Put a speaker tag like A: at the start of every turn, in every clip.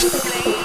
A: They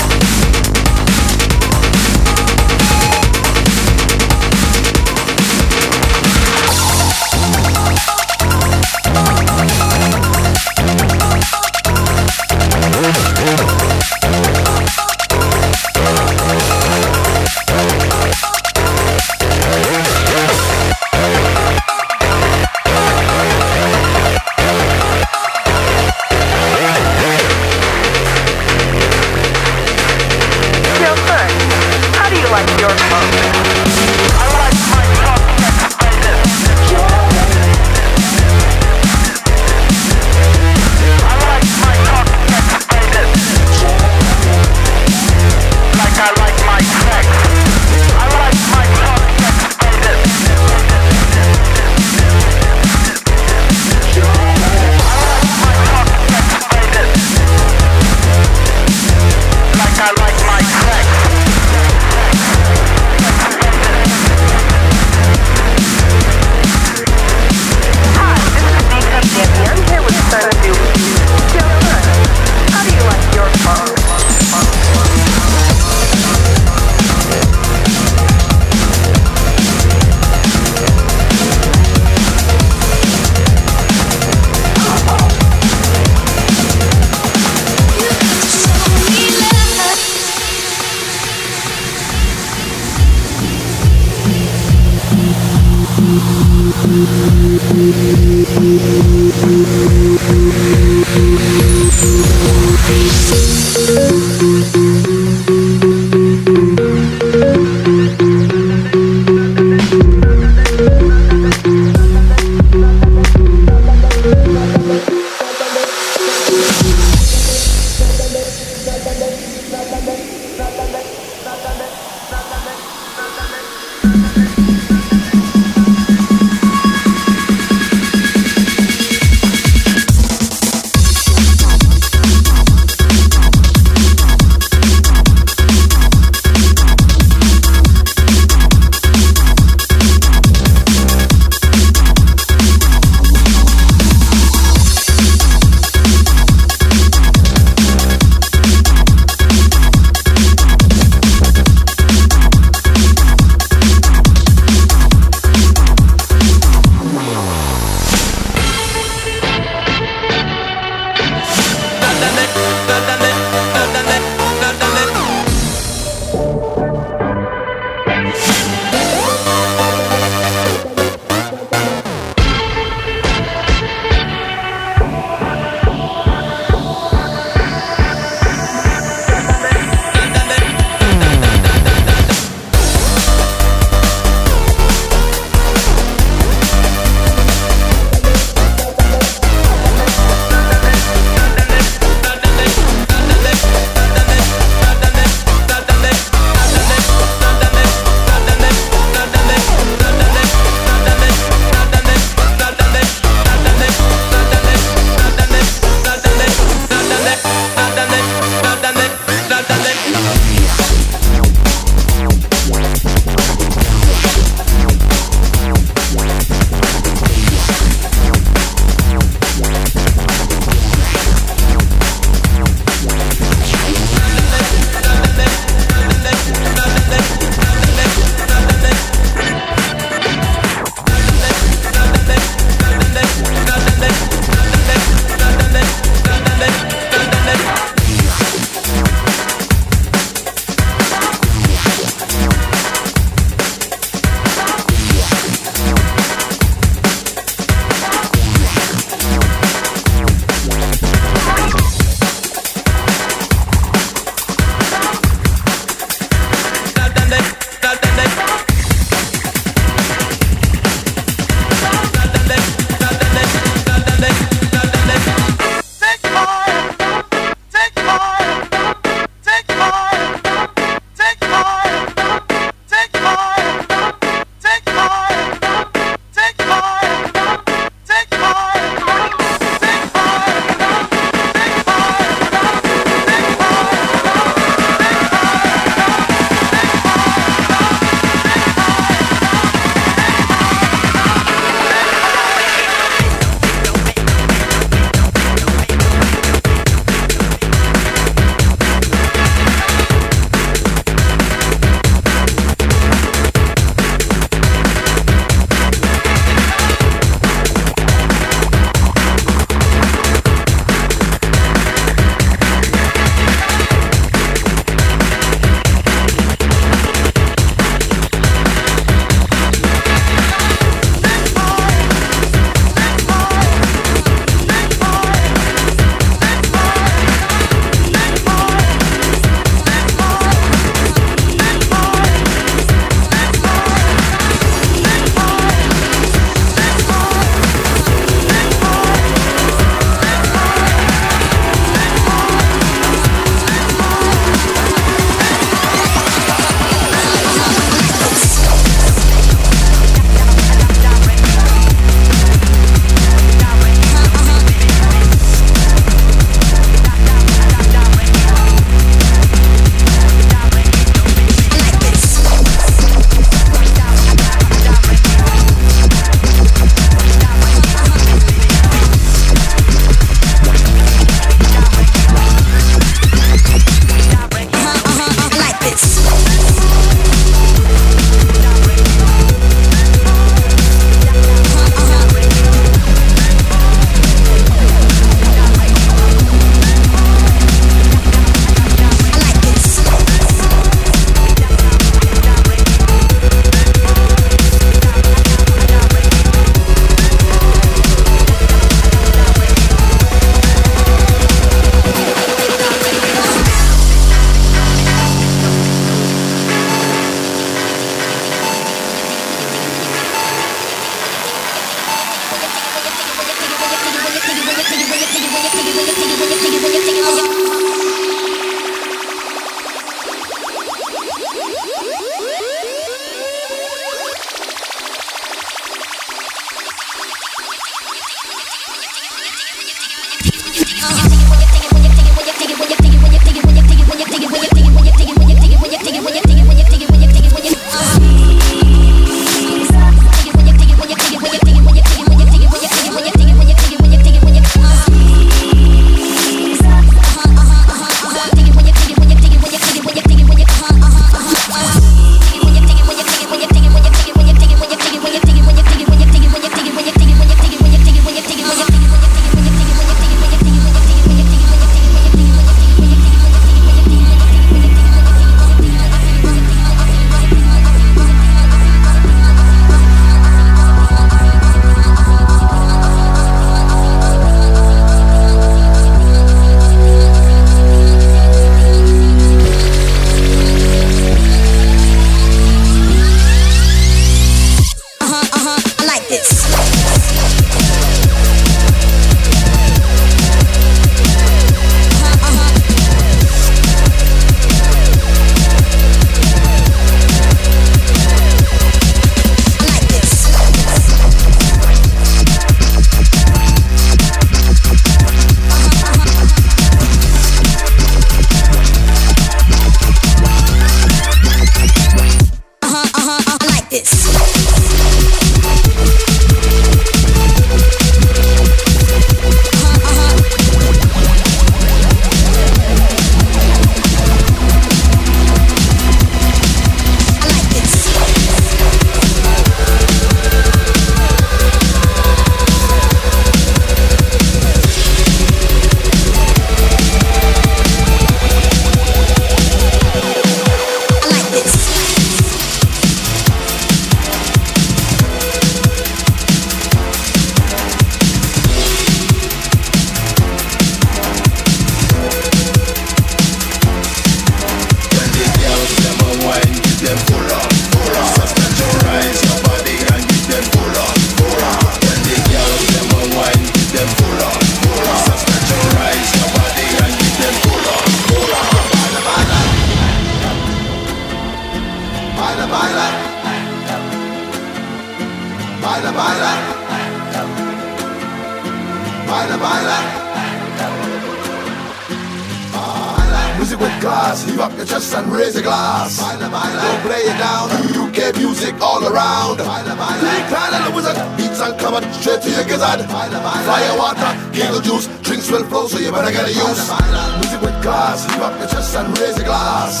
B: Music with class, heave up your chest and raise a glass. Don't play it down, UK music all around. Big Decline and the wizard, beats and coming straight to your gizzard. Fire water, giggle juice, drinks will flow, so you better get a use. Music with class, heave up your chest and raise a glass.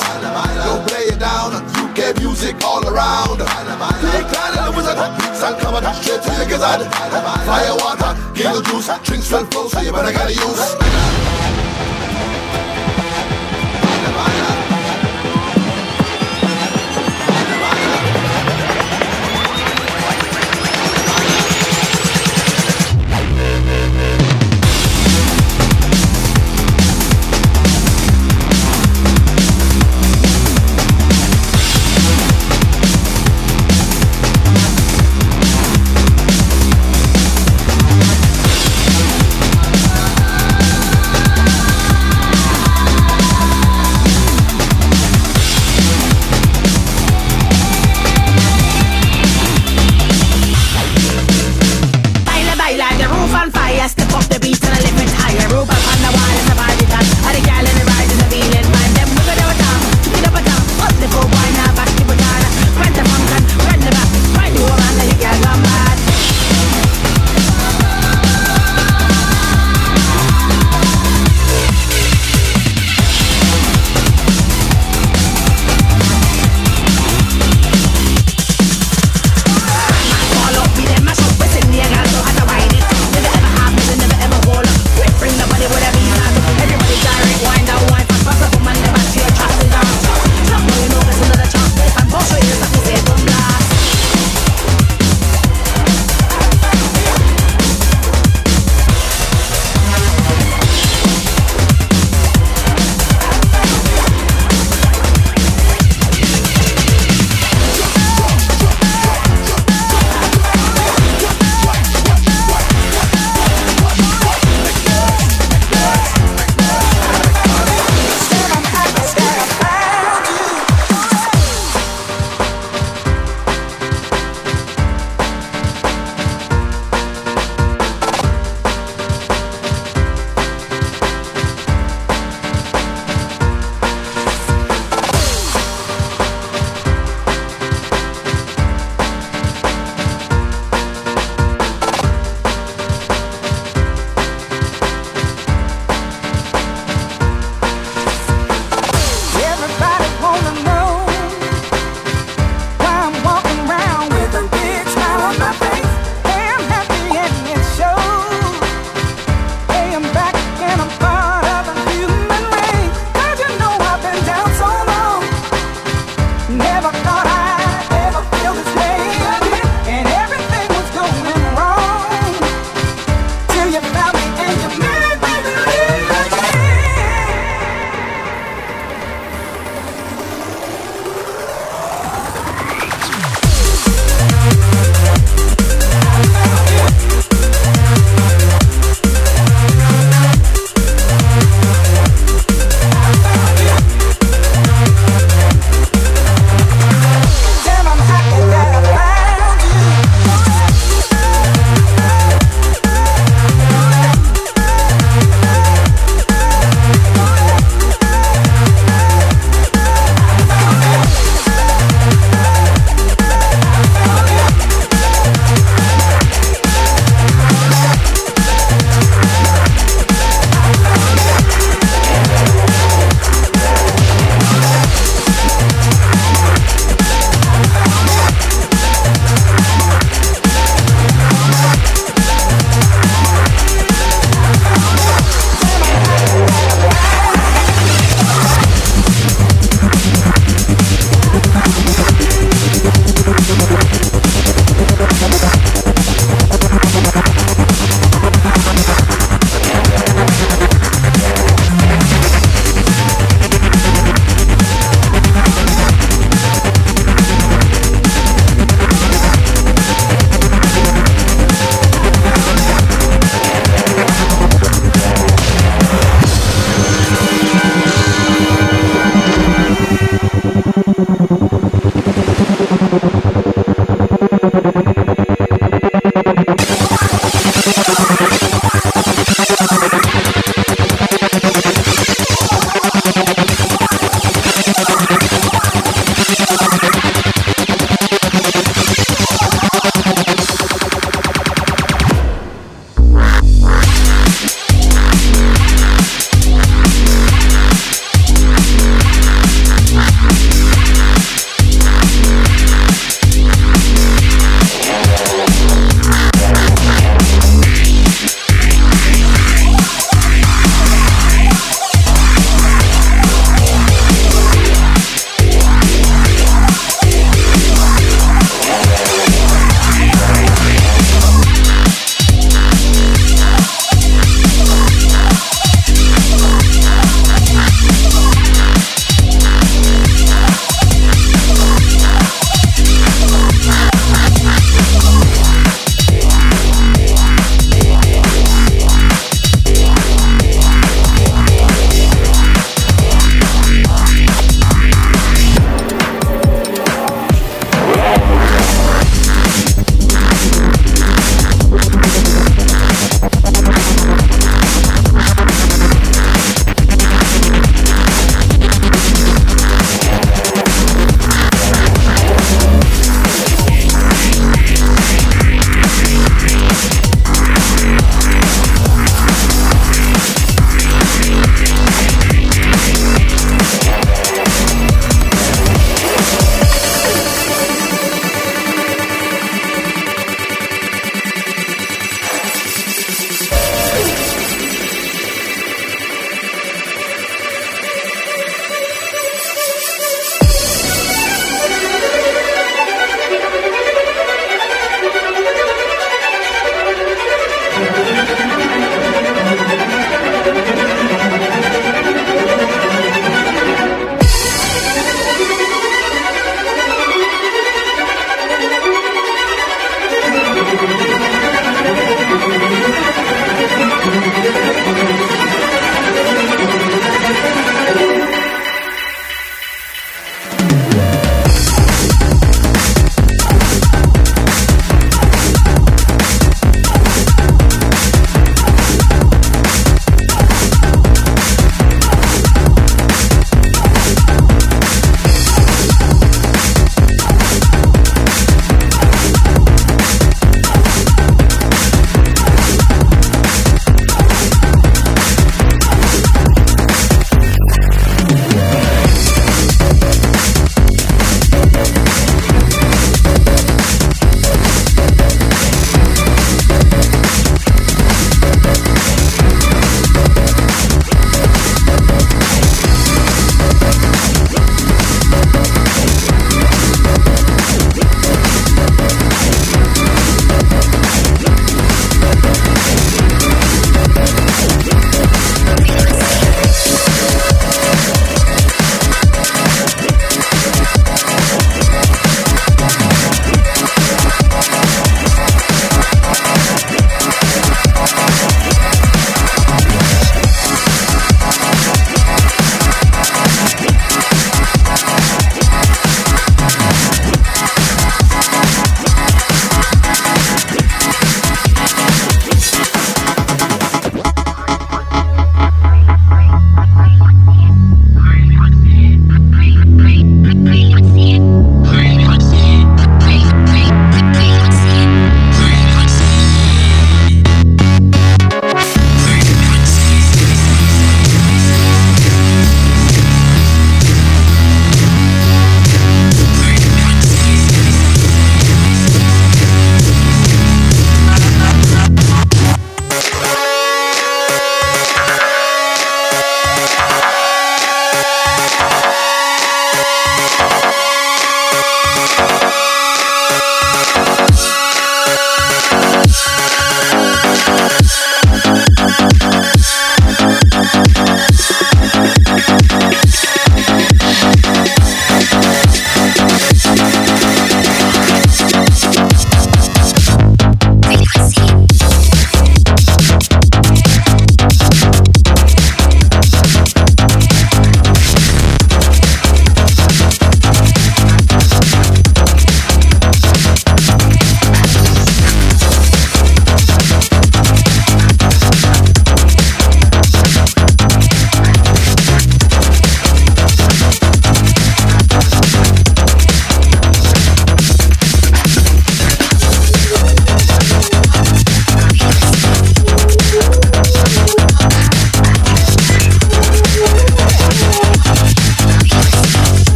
B: Don't play it down, UK music all around. Big Decline and the wizard, beats and coming straight to your gizzard. Fire water, giggle juice, drinks will flow, so you better get a use.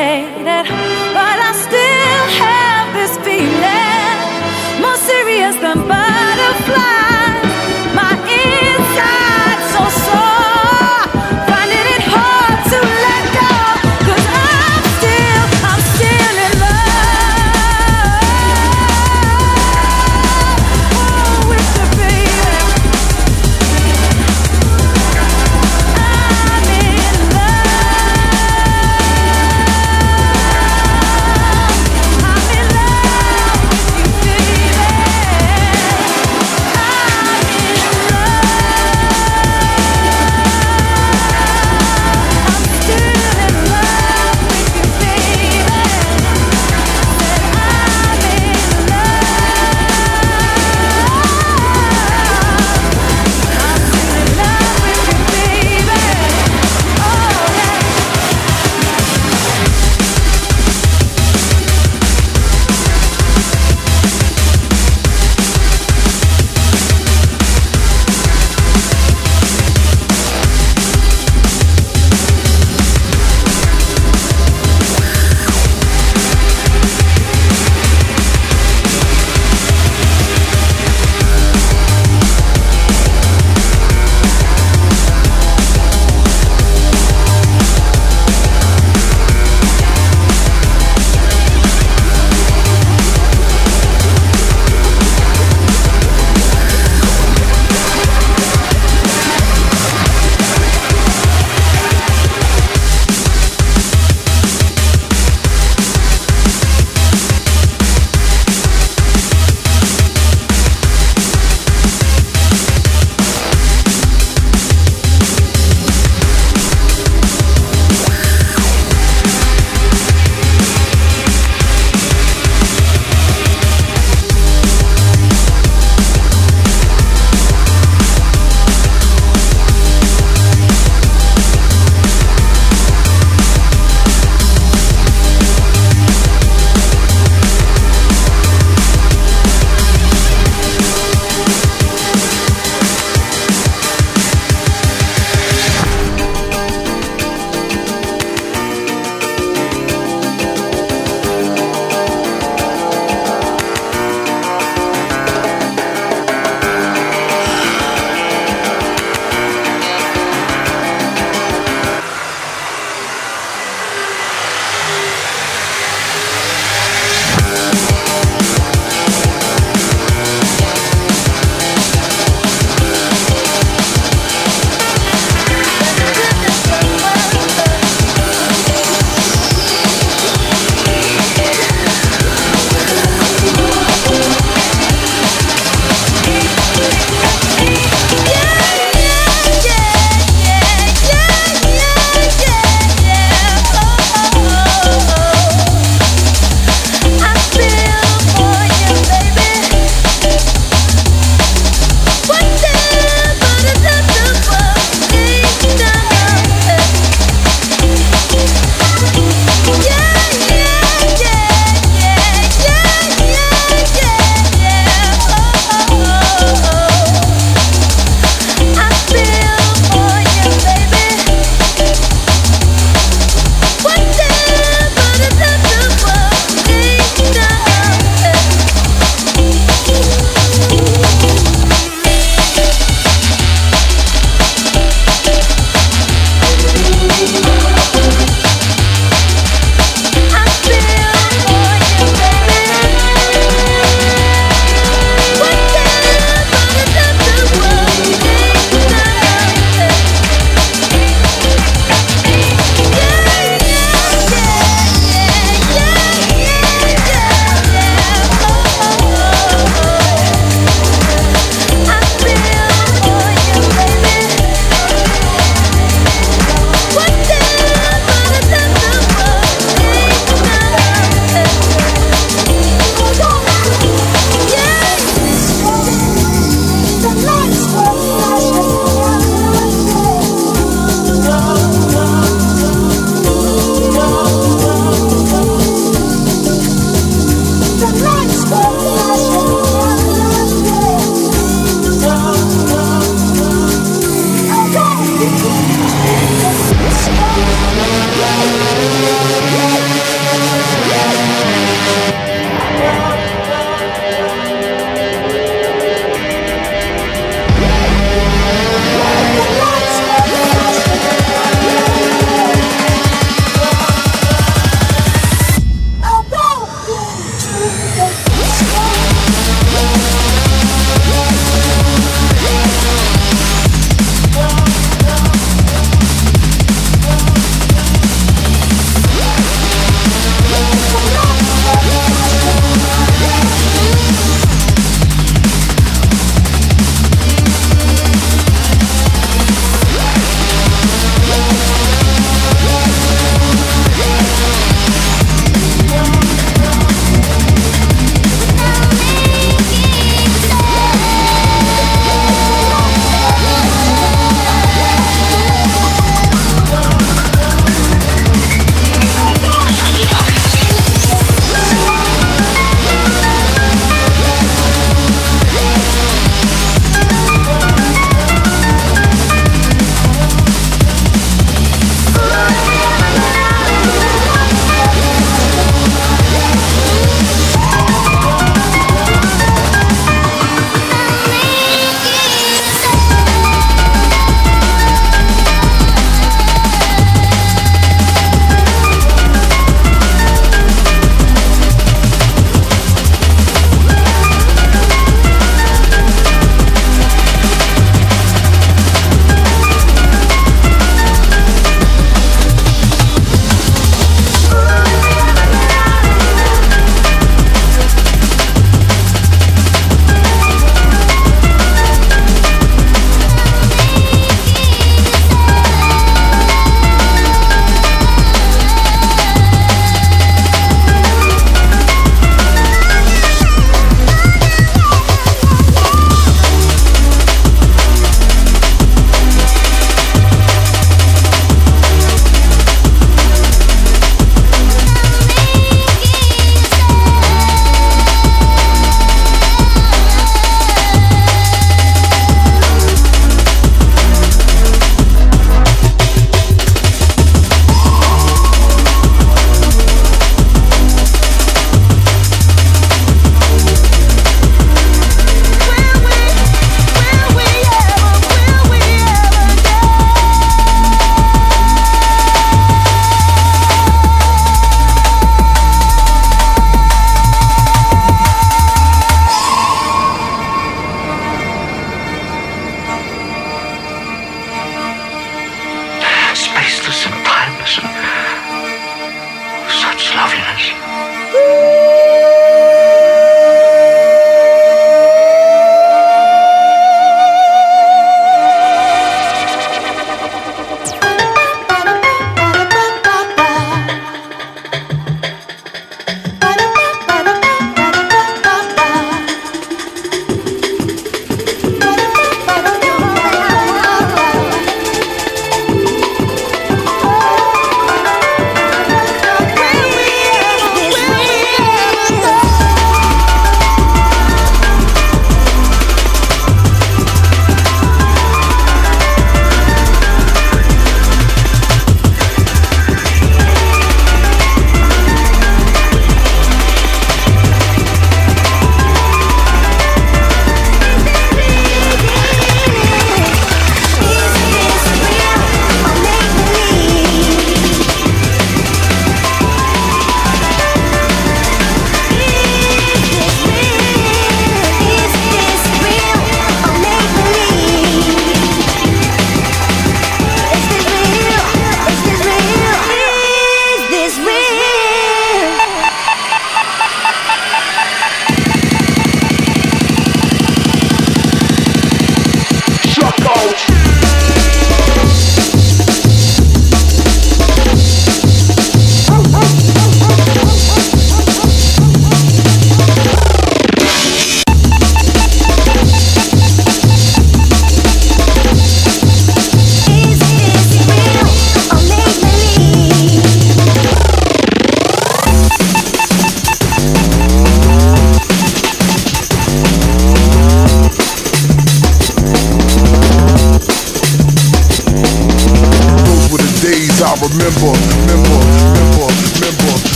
C: Complicated,